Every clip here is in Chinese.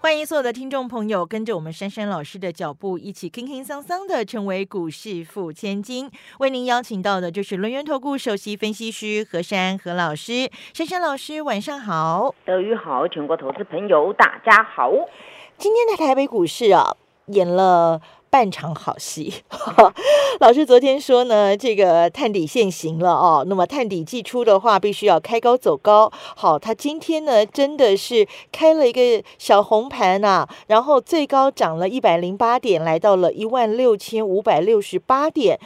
欢迎所有的听众朋友跟着我们珊珊老师的脚步，一起轻轻桑桑的成为股市富千金。为您邀请到的就是轮源投顾首席分析师何珊何老师。珊珊老师，晚上好。德语好，全国投资朋友大家好。今天的台北股市啊，演了。半场好戏，老师昨天说呢，这个探底现行了哦。那么探底季出的话，必须要开高走高。好，他今天呢，真的是开了一个小红盘呐，然后最高涨了一百零八点，来到了一万六千五百六十八点。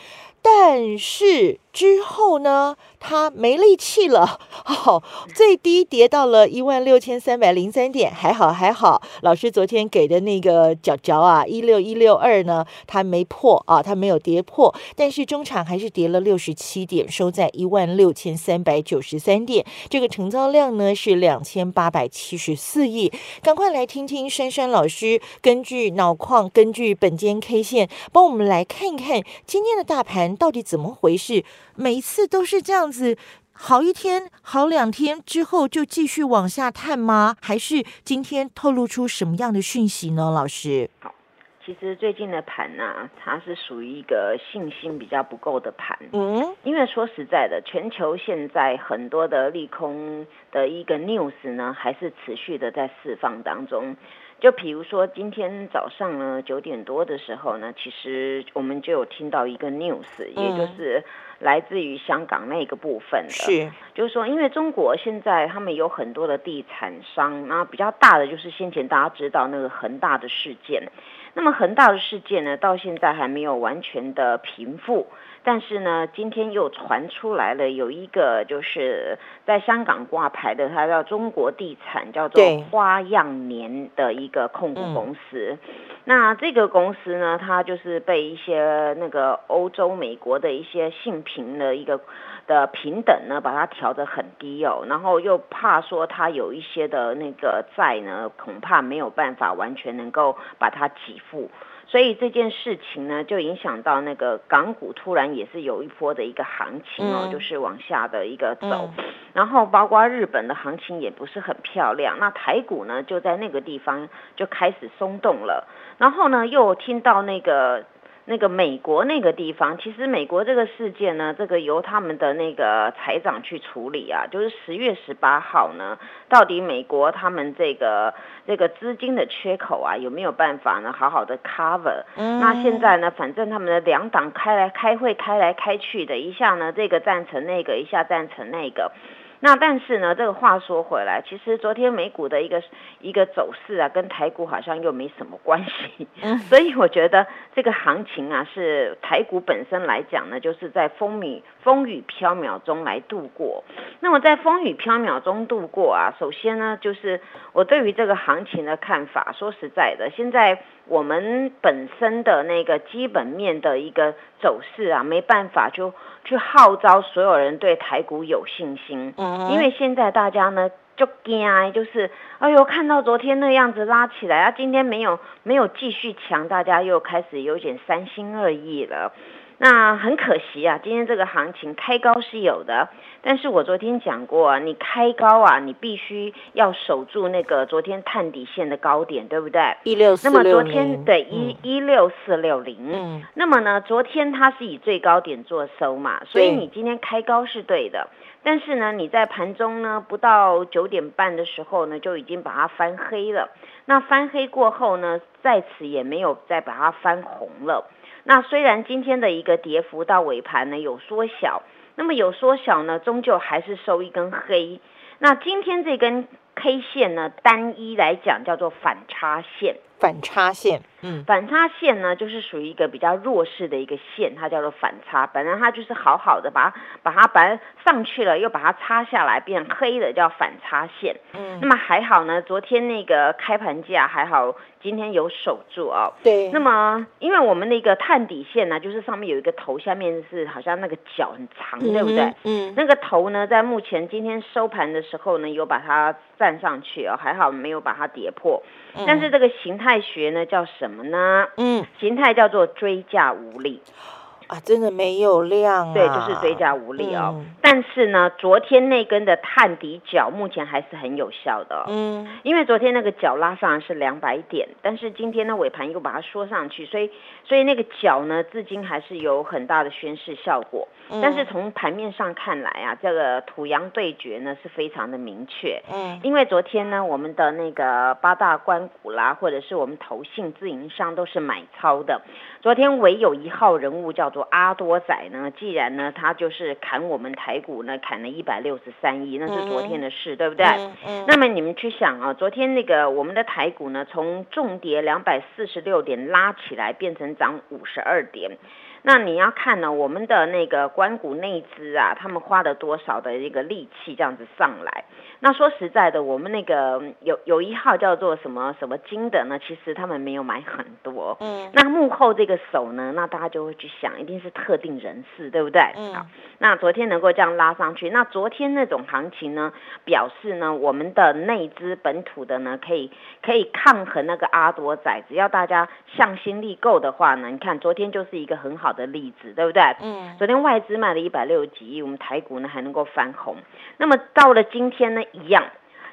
但是之后呢？它没力气了，好，最低跌到了一万六千三百零三点，还好还好。老师昨天给的那个角角啊，一六一六二呢，它没破啊，它没有跌破，但是中场还是跌了六十七点，收在一万六千三百九十三点。这个成交量呢是两千八百七十四亿。赶快来听听珊珊老师根据脑矿，根据本间 K 线，帮我们来看一看今天的大盘到底怎么回事。每一次都是这样子，好一天、好两天之后就继续往下探吗？还是今天透露出什么样的讯息呢？老师，好，其实最近的盘呢，它是属于一个信心比较不够的盘。嗯，因为说实在的，全球现在很多的利空的一个 news 呢，还是持续的在释放当中。就比如说今天早上呢九点多的时候呢，其实我们就有听到一个 news，也就是来自于香港那个部分的，是，就是说因为中国现在他们有很多的地产商，那比较大的就是先前大家知道那个恒大的事件，那么恒大的事件呢，到现在还没有完全的平复。但是呢，今天又传出来了，有一个就是在香港挂牌的，它叫中国地产，叫做花样年的一个控股公司。那这个公司呢，它就是被一些那个欧洲、美国的一些性平的一个的平等呢，把它调得很低哦。然后又怕说它有一些的那个债呢，恐怕没有办法完全能够把它给付。所以这件事情呢，就影响到那个港股突然也是有一波的一个行情哦，就是往下的一个走，然后包括日本的行情也不是很漂亮，那台股呢就在那个地方就开始松动了，然后呢又听到那个。那个美国那个地方，其实美国这个事件呢，这个由他们的那个财长去处理啊，就是十月十八号呢，到底美国他们这个这个资金的缺口啊，有没有办法呢，好好的 cover？嗯那现在呢，反正他们的两党开来开会，开来开去的，一下呢这个赞成那个，一下赞成那个。那但是呢，这个话说回来，其实昨天美股的一个一个走势啊，跟台股好像又没什么关系。嗯，所以我觉得这个行情啊，是台股本身来讲呢，就是在风雨风雨飘渺中来度过。那么在风雨飘渺中度过啊，首先呢，就是我对于这个行情的看法，说实在的，现在。我们本身的那个基本面的一个走势啊，没办法就去号召所有人对台股有信心，嗯，因为现在大家呢就惊，就是哎呦，看到昨天那样子拉起来啊，今天没有没有继续强，大家又开始有点三心二意了。那很可惜啊，今天这个行情开高是有的，但是我昨天讲过啊，你开高啊，你必须要守住那个昨天探底线的高点，对不对？一六四六零。那么昨天对一一六四六零，嗯，那么呢，昨天它是以最高点做收嘛，所以你今天开高是对的，但是呢，你在盘中呢不到九点半的时候呢，就已经把它翻黑了，那翻黑过后呢，在此也没有再把它翻红了。那虽然今天的一个跌幅到尾盘呢有缩小，那么有缩小呢，终究还是收一根黑。那今天这根 K 线呢，单一来讲叫做反差线。反差线，嗯，反差线呢，就是属于一个比较弱势的一个线，它叫做反差。本来它就是好好的，把它把它把它上去了，又把它擦下来变黑的，叫反差线。嗯，那么还好呢，昨天那个开盘价还好，今天有守住哦。对。那么，因为我们那个探底线呢，就是上面有一个头，下面是好像那个脚很长，对不对？嗯。那个头呢，在目前今天收盘的时候呢，有把它站上去哦，还好没有把它跌破。但是这个形态学呢叫什么呢？嗯，形态叫做追价无力。啊，真的没有量，啊对，就是追加无力哦。但是呢，昨天那根的探底角目前还是很有效的，嗯，因为昨天那个角拉上来是两百点，但是今天呢尾盘又把它缩上去，所以所以那个角呢，至今还是有很大的宣示效果。但是从盘面上看来啊，这个土洋对决呢是非常的明确，嗯，因为昨天呢，我们的那个八大关股啦，或者是我们投信自营商都是买超的，昨天唯有一号人物叫做。阿多仔呢？既然呢，他就是砍我们台股呢，砍了一百六十三亿，那是昨天的事，对不对？嗯。那么你们去想啊，昨天那个我们的台股呢，从重跌两百四十六点拉起来，变成涨五十二点。那你要看呢，我们的那个关谷内资啊，他们花了多少的一个力气这样子上来？那说实在的，我们那个有有一号叫做什么什么金的呢？其实他们没有买很多。嗯。那幕后这个手呢？那大家就会去想，一定是特定人士，对不对？嗯。好，那昨天能够这样拉上去，那昨天那种行情呢，表示呢，我们的内资本土的呢，可以可以抗衡那个阿多仔，只要大家向心力够的话呢，你看昨天就是一个很好。的例子对不对？嗯，昨天外资卖了一百六十几亿，我们台股呢还能够翻红。那么到了今天呢，一样。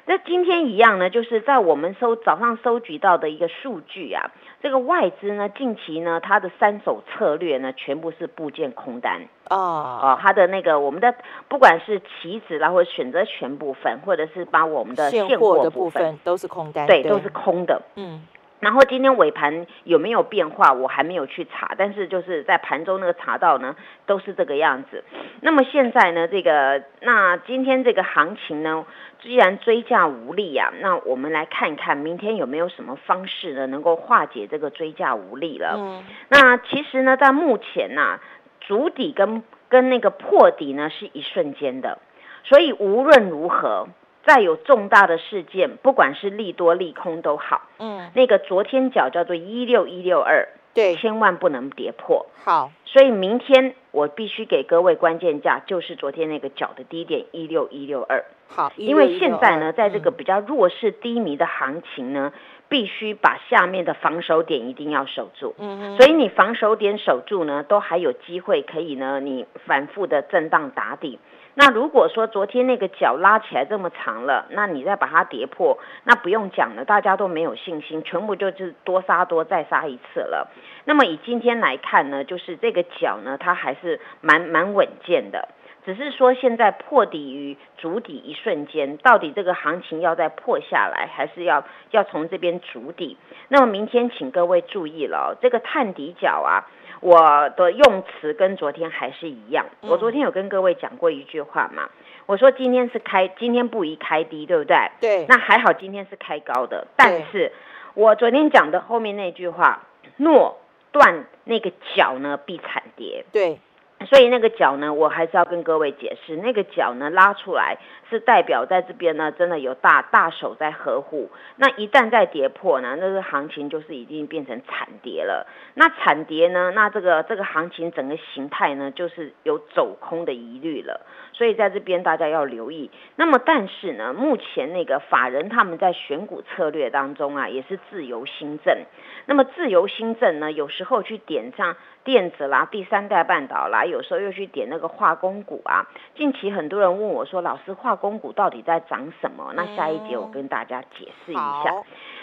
那今天一样呢，就是在我们收早上收集到的一个数据啊，这个外资呢近期呢它的三手策略呢全部是部件空单哦哦，它的那个我们的不管是期指啦或者选择权部分，或者是把我们的现货的部分都是空单，对，都是空的，嗯。然后今天尾盘有没有变化，我还没有去查，但是就是在盘中那个查到呢，都是这个样子。那么现在呢，这个那今天这个行情呢，既然追价无力呀，那我们来看一看明天有没有什么方式呢，能够化解这个追价无力了。嗯。那其实呢，在目前呐，主底跟跟那个破底呢是一瞬间的，所以无论如何。再有重大的事件，不管是利多利空都好，嗯，那个昨天角叫做一六一六二，对，千万不能跌破。好，所以明天我必须给各位关键价，就是昨天那个角的低点一六一六二。好，因为现在呢，在这个比较弱势低迷的行情呢，必须把下面的防守点一定要守住。嗯嗯，所以你防守点守住呢，都还有机会可以呢，你反复的震荡打底。那如果说昨天那个脚拉起来这么长了，那你再把它跌破，那不用讲了，大家都没有信心，全部就是多杀多再杀一次了。那么以今天来看呢，就是这个脚呢，它还是蛮蛮稳健的，只是说现在破底于筑底一瞬间，到底这个行情要再破下来，还是要要从这边筑底？那么明天请各位注意了，这个探底脚啊。我的用词跟昨天还是一样。我昨天有跟各位讲过一句话嘛，我说今天是开，今天不宜开低，对不对？对。那还好，今天是开高的。但是，我昨天讲的后面那句话，诺断那个脚呢，必惨跌。对。所以那个脚呢，我还是要跟各位解释，那个脚呢拉出来是代表在这边呢，真的有大大手在呵护。那一旦再跌破呢，那个行情就是已经变成惨跌了。那惨跌呢，那这个这个行情整个形态呢，就是有走空的疑虑了。所以在这边大家要留意。那么但是呢，目前那个法人他们在选股策略当中啊，也是自由新政。那么自由新政呢，有时候去点上。电子啦，第三代半导啦，有时候又去点那个化工股啊。近期很多人问我说：“老师，化工股到底在涨什么？”那下一节我跟大家解释一下。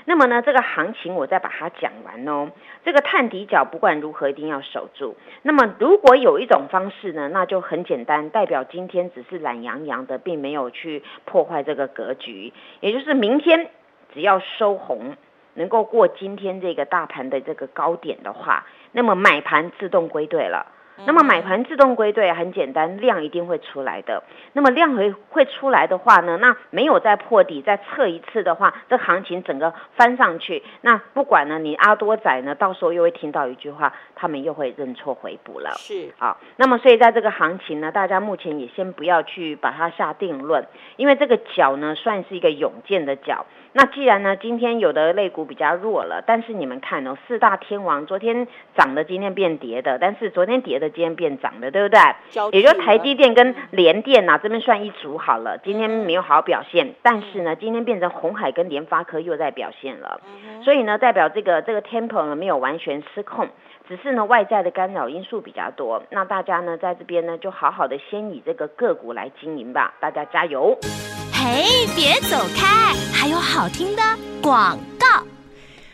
那么呢，这个行情我再把它讲完哦。这个探底角不管如何一定要守住。那么如果有一种方式呢，那就很简单，代表今天只是懒洋洋的，并没有去破坏这个格局。也就是明天只要收红，能够过今天这个大盘的这个高点的话。那么买盘自动归队了，那么买盘自动归队很简单，量一定会出来的。那么量会会出来的话呢，那没有再破底，再测一次的话，这行情整个翻上去，那不管呢，你阿多仔呢，到时候又会听到一句话，他们又会认错回补了。是啊，那么所以在这个行情呢，大家目前也先不要去把它下定论，因为这个脚呢算是一个勇健的脚。那既然呢，今天有的类股比较弱了，但是你们看哦，四大天王昨天涨的，今天变跌的，但是昨天跌的，今天变涨的，对不对？也就台积电跟联电呐，这边算一组好了，今天没有好好表现，但是呢，今天变成红海跟联发科又在表现了，所以呢，代表这个这个 tempo 呢没有完全失控，只是呢外在的干扰因素比较多。那大家呢在这边呢就好好的先以这个个股来经营吧，大家加油！嘿，别走开，还有好听的广告。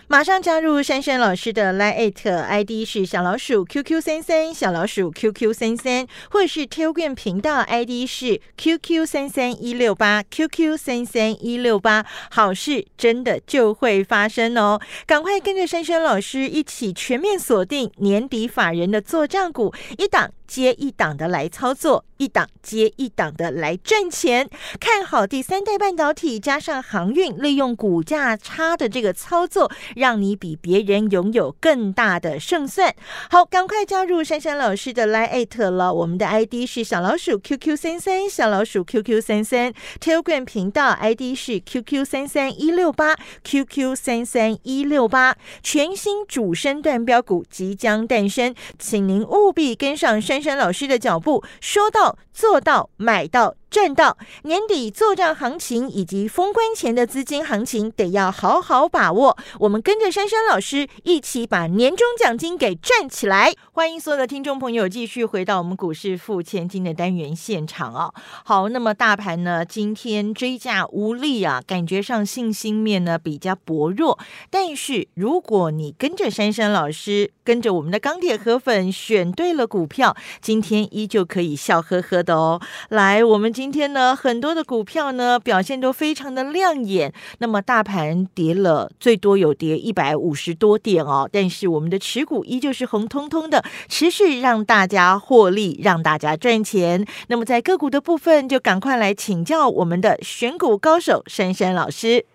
马上加入珊珊老师的 Line ID 是小老鼠 QQ 三三小老鼠 QQ 三三，或是 Telegram 频道 ID 是 QQ 三三一六八 QQ 三三一六八，好事真的就会发生哦！赶快跟着珊珊老师一起全面锁定年底法人的做账股，一档接一档的来操作，一档接一档的来赚钱。看好第三代半导体加上航运，利用股价差的这个操作。让你比别人拥有更大的胜算。好，赶快加入珊珊老师的 Line 了。我们的 ID 是小老鼠 QQ 三三，小老鼠 QQ 三三。Telegram 频道 ID 是 QQ 三三一六八，QQ 三三一六八。全新主升段标股即将诞生，请您务必跟上珊陈老师的脚步，说到做到，买到。赚到年底做账行情以及封关前的资金行情，得要好好把握。我们跟着珊珊老师一起把年终奖金给赚起来。欢迎所有的听众朋友继续回到我们股市付千金的单元现场啊！好，那么大盘呢，今天追价无力啊，感觉上信心面呢比较薄弱。但是如果你跟着珊珊老师，跟着我们的钢铁河粉选对了股票，今天依旧可以笑呵呵的哦。来，我们今今天呢，很多的股票呢表现都非常的亮眼。那么大盘跌了，最多有跌一百五十多点哦。但是我们的持股依旧是红彤彤的，持续让大家获利，让大家赚钱。那么在个股的部分，就赶快来请教我们的选股高手珊珊老师。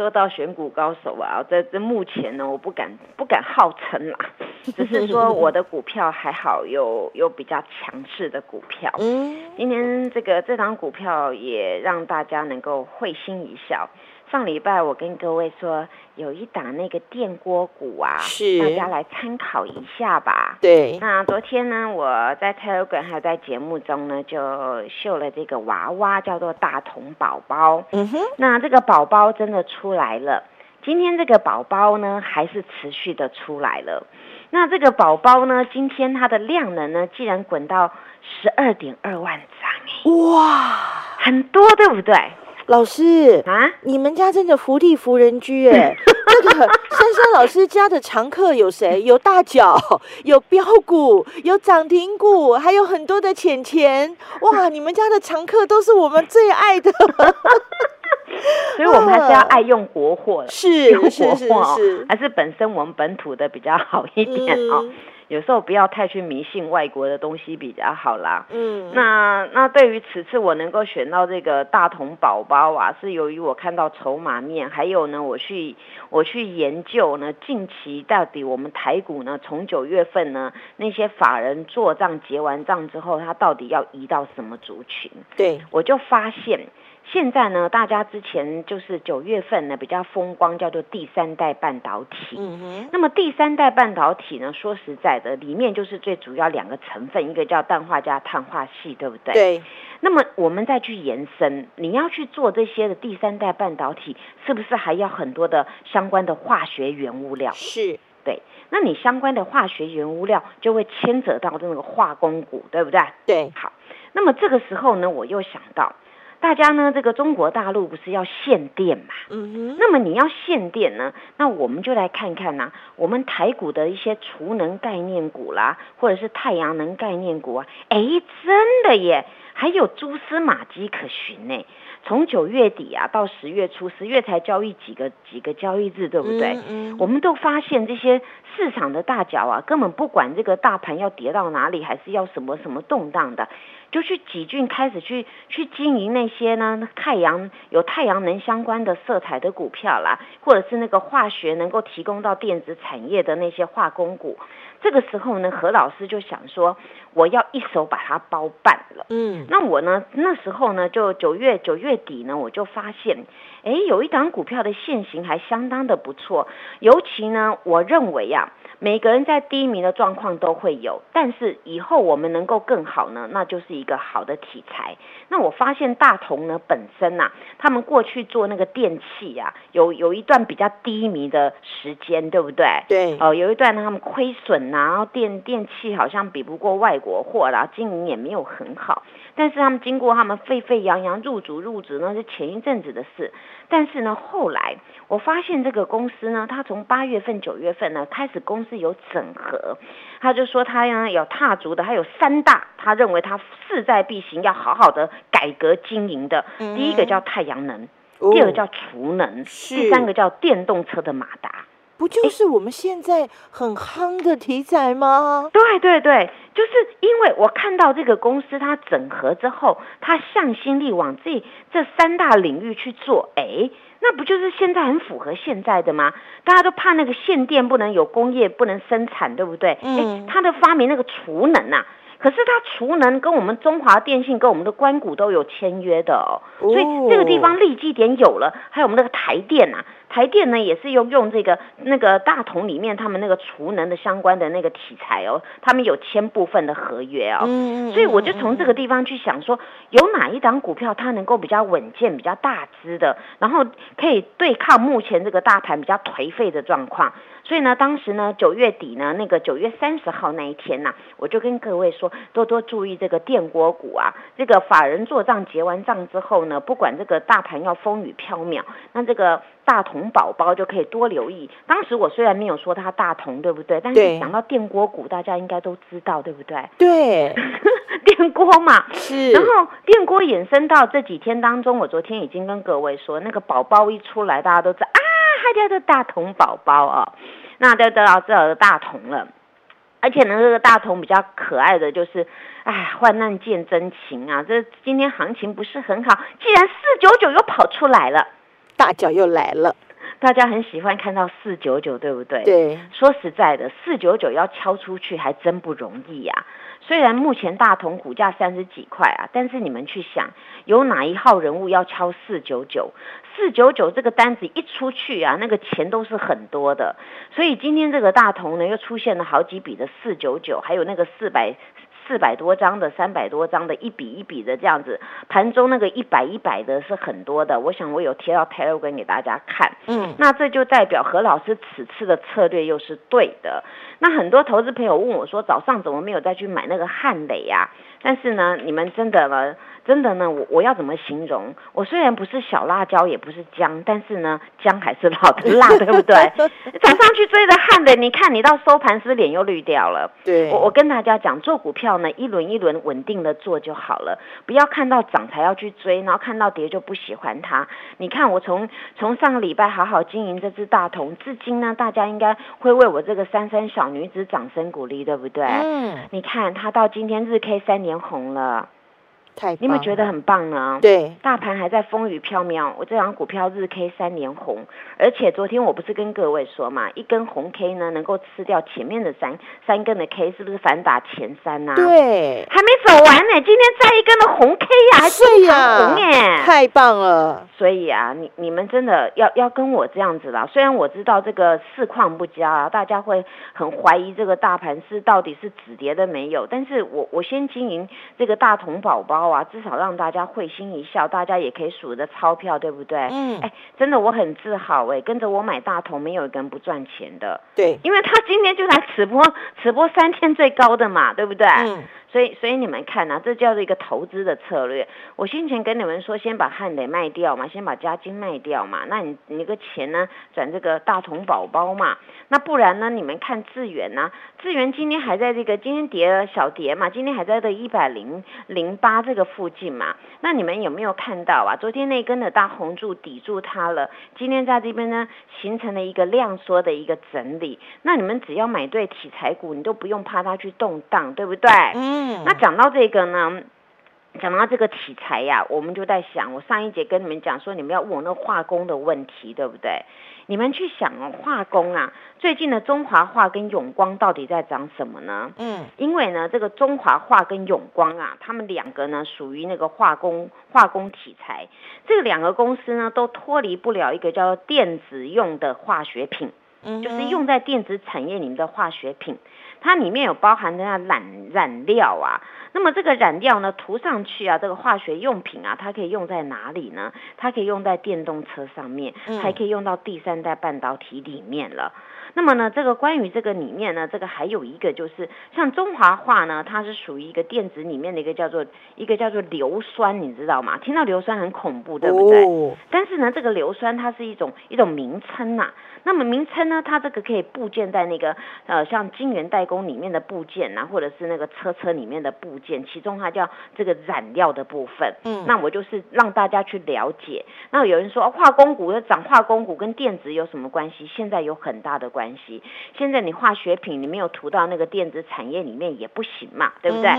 说到选股高手啊，在这目前呢，我不敢不敢号称啦，只是说我的股票还好，有有比较强势的股票。嗯，今天这个这档股票也让大家能够会心一笑。上礼拜我跟各位说，有一档那个电锅股啊，是大家来参考一下吧。对，那昨天呢，我在 Telegram 还有在节目中呢，就秀了这个娃娃，叫做大童宝宝。嗯哼，那这个宝宝真的出来了。今天这个宝宝呢，还是持续的出来了。那这个宝宝呢，今天它的量能呢，竟然滚到十二点二万张，哎，哇，很多，对不对？老师啊，你们家真的福地福人居哎！这个珊珊老师家的常客有谁？有大脚，有标股，有涨停股，还有很多的钱钱。哇，你们家的常客都是我们最爱的，所以我们还是要爱用国货，是是是是，还是本身我们本土的比较好一点啊。有时候不要太去迷信外国的东西比较好啦。嗯，那那对于此次我能够选到这个大同宝宝啊，是由于我看到筹码面，还有呢，我去我去研究呢，近期到底我们台股呢，从九月份呢，那些法人做账结完账之后，他到底要移到什么族群？对，我就发现。现在呢，大家之前就是九月份呢比较风光，叫做第三代半导体。嗯哼。那么第三代半导体呢，说实在的，里面就是最主要两个成分，一个叫氮化镓、碳化系，对不对？对。那么我们再去延伸，你要去做这些的第三代半导体，是不是还要很多的相关的化学原物料？是。对。那你相关的化学原物料就会牵扯到那个化工股，对不对？对。好。那么这个时候呢，我又想到。大家呢，这个中国大陆不是要限电嘛？嗯哼。那么你要限电呢，那我们就来看看呐，我们台股的一些储能概念股啦，或者是太阳能概念股啊，哎，真的耶，还有蛛丝马迹可循呢。从九月底啊到十月初，十月才交易几个几个交易日，对不对？嗯嗯我们都发现这些市场的大脚啊，根本不管这个大盘要跌到哪里，还是要什么什么动荡的，就去几郡开始去去经营那些呢太阳有太阳能相关的色彩的股票啦，或者是那个化学能够提供到电子产业的那些化工股。这个时候呢，何老师就想说，我要一手把它包办了。嗯那我呢，那时候呢，就九月九月底呢，我就发现，哎，有一档股票的现形还相当的不错，尤其呢，我认为啊，每个人在低迷的状况都会有，但是以后我们能够更好呢，那就是一个好的题材。那我发现大同呢本身呐、他们过去做那个电器啊，有有一段比较低迷的时间，对不对？对，哦，有一段呢，他们亏损呐、然后电电器好像比不过外国货啦，经营也没有很好。但是他们经过他们沸沸扬扬入主入职呢，是前一阵子的事。但是呢，后来我发现这个公司呢，它从八月份、九月份呢开始公司有整合，他就说他呢有踏足的，还有三大，他认为他势在必行，要好好的改革经营的。嗯第一个叫太阳能，哦第二个叫储能，是第三个叫电动车的马达。不就是我们现在很夯的题材吗？对对对，就是因为我看到这个公司它整合之后，它向心力往这这三大领域去做，哎，那不就是现在很符合现在的吗？大家都怕那个限电不能有工业不能生产，对不对？嗯哎，它的发明那个储能啊。可是它储能跟我们中华电信跟我们的关谷都有签约的哦，所以这个地方立基点有了，还有我们那个台电啊，台电呢也是用用这个那个大同里面他们那个储能的相关的那个题材哦，他们有签部分的合约哦，嗯所以我就从这个地方去想说，有哪一档股票它能够比较稳健、比较大只的，然后可以对抗目前这个大盘比较颓废的状况。所以呢，当时呢，九月底呢，那个九月三十号那一天呐、我就跟各位说，多多注意这个电锅股啊。这个法人做账结完账之后呢，不管这个大盘要风雨飘渺，那这个大同宝宝就可以多留意。当时我虽然没有说它大同，对不对？但是讲到电锅股，大家应该都知道，对不对？对，电锅嘛，是，然后电锅衍生到这几天当中，我昨天已经跟各位说，那个宝宝一出来，大家都知道啊，它叫做大同宝宝啊，那就知道这有大同了。而且呢，这个大同比较可爱的就是，哎，患难见真情啊！这今天行情不是很好，既然四九九又跑出来了，大脚又来了，大家很喜欢看到四九九，对不对？对，说实在的，四九九要敲出去还真不容易呀、虽然目前大同股价三十几块啊，但是你们去想，有哪一号人物要敲四九九？四九九这个单子一出去啊，那个钱都是很多的。所以今天这个大同呢，又出现了好几笔的四九九，还有那个四百。四百多张的、三百多张的，一笔一笔的这样子，盘中那个一百一百的是很多的。我想我有贴到 Telegram 给大家看。嗯，那这就代表何老师此次的策略又是对的。那很多投资朋友问我说，早上怎么没有再去买那个汉磊呀、但是呢，你们真的呢，真的呢，我我要怎么形容？我虽然不是小辣椒，也不是姜，但是呢，姜还是老的辣，对不对？早上去追着汉磊，你看你到收盘是不是脸又绿掉了？对，我我跟大家讲，做股票呢，一轮一轮稳定的做就好了，不要看到涨才要去追，然后看到跌就不喜欢它。你看我从从上个礼拜好好经营这只大同，至今呢，大家应该会为我这个三三小女子掌声鼓励，对不对？嗯，你看她到今天日 K 三年红了，太，你有没有觉得？很棒呢？对，大盘还在风雨飘渺，我这张股票日 K 三连红，而且昨天我不是跟各位说嘛，一根红 K 呢能够吃掉前面的三三根的 K，是不是反打前三呐、，对，还没走完呢，今天再一根的红 K 呀、还是正呀常红耶。太棒了，所以啊，你你们真的要要跟我这样子啦。虽然我知道这个市况不佳啊，大家会很怀疑这个大盘是到底是止跌的没有，但是我我先经营这个大同宝宝啊，至少让大家会心一笑，大家也可以数着钞票，对不对？嗯哎，真的我很自豪哎，跟着我买大同，没有一个人不赚钱的，对，因为他今天就来直播，直播三天最高的嘛，对不对？嗯，所以，所以你们看啊，这叫做一个投资的策略。我先前跟你们说，先把汉磊卖掉嘛，先把嘉金卖掉嘛，那你你个钱呢，转这个大同宝宝嘛。那不然呢？你们看智远呢？智源今天还在这个今天跌了小跌嘛，今天还在这一百零零八这个附近嘛。那你们有没有看到啊？昨天那根的大红柱抵住它了，今天在这边呢，形成了一个量缩的一个整理。那你们只要买对题材股，你都不用怕它去动荡，对不对？嗯。那讲到这个呢？讲到这个题材呀，我们就在想，我上一节跟你们讲说，你们要问我那化工的问题，对不对？你们去想哦，化工啊，最近的中华化跟永光到底在涨什么呢？嗯，因为呢，这个中华化跟永光啊，他们两个呢属于那个化工化工题材，这两个公司呢都脱离不了一个叫做电子用的化学品，嗯，就是用在电子产业里面的化学品，它里面有包含的那染染料啊。那么这个染料呢，涂上去啊，这个化学用品啊，它可以用在哪里呢？它可以用在电动车上面，还可以用到第三代半导体里面了。那么呢，这个关于这个里面呢，这个还有一个就是像中华化呢，它是属于一个电子里面的一个叫做一个叫做硫酸，你知道吗？听到硫酸很恐怖，对不对？但是呢，这个硫酸它是一种一种名称呐。那么名称呢，它这个可以部件在那个呃像晶圆代工里面的部件呐，或者是那个车车里面的部件，其中它叫这个染料的部分。嗯，那我就是让大家去了解。那有人说化工股要涨，化工股跟电子有什么关系？现在有很大的关。关系，现在你化学品你没有涂到那个电子产业里面也不行嘛，对不对？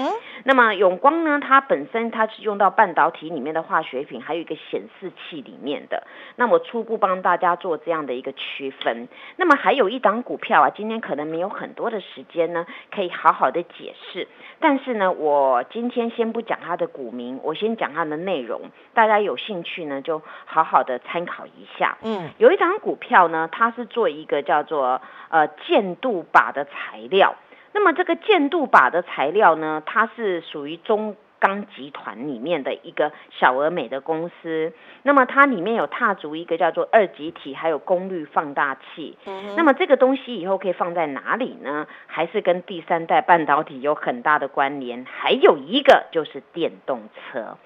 那么永光呢，它本身它是用到半导体里面的化学品，还有一个显示器里面的。那我初步帮大家做这样的一个区分。那么还有一档股票啊，今天可能没有很多的时间呢，可以好好的解释。但是呢，我今天先不讲它的股名，我先讲它的内容。大家有兴趣呢，就好好的参考一下。嗯，有一档股票呢，它是做一个叫做。呃，建度靶的材料，那么这个建度靶的材料呢，它是属于中钢集团里面的一个小而美的公司。那么它里面有踏足一个叫做二极体，还有功率放大器。那么这个东西以后可以放在哪里呢？还是跟第三代半导体有很大的关联。还有一个就是电动车。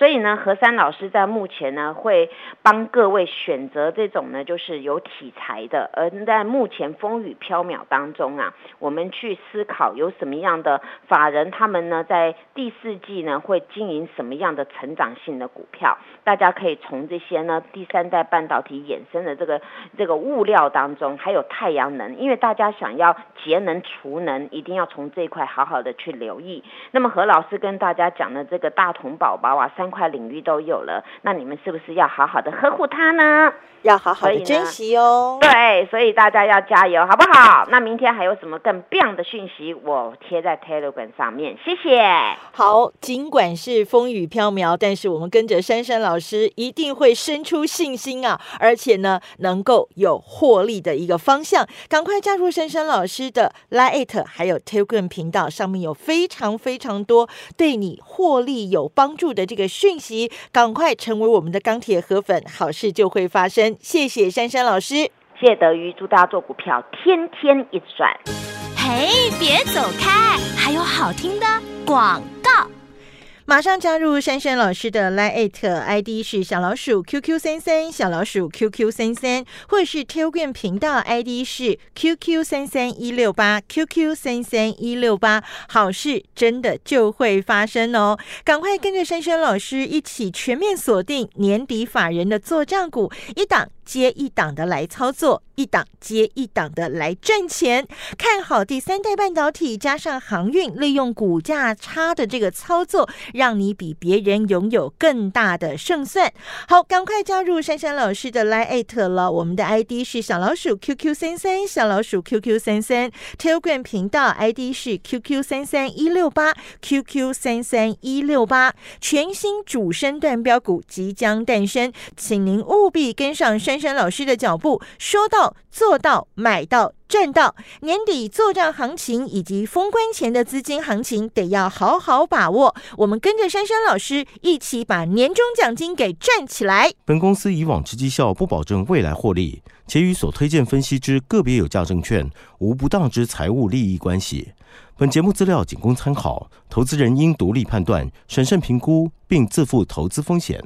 所以呢，何山老师在目前呢会帮各位选择这种呢，就是有题材的。而在目前风雨飘渺当中啊，我们去思考有什么样的法人，他们呢在第四季呢会经营什么样的成长性的股票？大家可以从这些呢第三代半导体衍生的这个这个物料当中，还有太阳能，因为大家想要节能储能，一定要从这一块好好的去留意。那么何老师跟大家讲的这个大同宝宝啊，三。块领域都有了，那你们是不是要好好的呵护它呢？要好好的珍惜哦。对，所以大家要加油，好不好？那明天还有什么更棒的讯息，我贴在 Telegram 上面。谢谢。好，尽管是风雨飘渺，但是我们跟着珊珊老师，一定会生出信心啊！而且呢，能够有获利的一个方向。赶快加入珊珊老师的 Lite 还有 Telegram 频道，上面有非常非常多对你获利有帮助的这个。讯息，赶快成为我们的钢铁河粉，好事就会发生。谢谢珊珊老师，谢德瑜，祝大家做股票天天一赚。嘿，别走开，还有好听的广告。马上加入珊珊老师的 Line ID 是小老鼠 QQ 三三小老鼠 QQ 三三，或是 Telegram 频道 ID 是 QQ 三三一六八 QQ 三三一六八，好事真的就会发生哦！赶快跟着珊珊老师一起全面锁定年底法人的做账股，一档接一档的来操作。一档接一档的来赚钱，看好第三代半导体加上航运，利用股价差的这个操作，让你比别人拥有更大的胜算。好，赶快加入珊珊老师的 Line 了，我们的 ID 是小老鼠 QQ 三三，小老鼠 QQ 三三，Telegram 频道 ID 是 QQ 三三一六八，QQ 三三一六八，全新主升段标股即将诞生，请您务必跟上珊珊老师的脚步。说到。做到买到赚到，年底做账行情以及封关前的资金行情得要好好把握。我们跟着珊珊老师一起把年终奖金给赚起来。本公司以往之绩效不保证未来获利，且与所推荐分析之个别有价证券无不当之财务利益关系。本节目资料仅供参考，投资人应独立判断、审慎评估，并自负投资风险。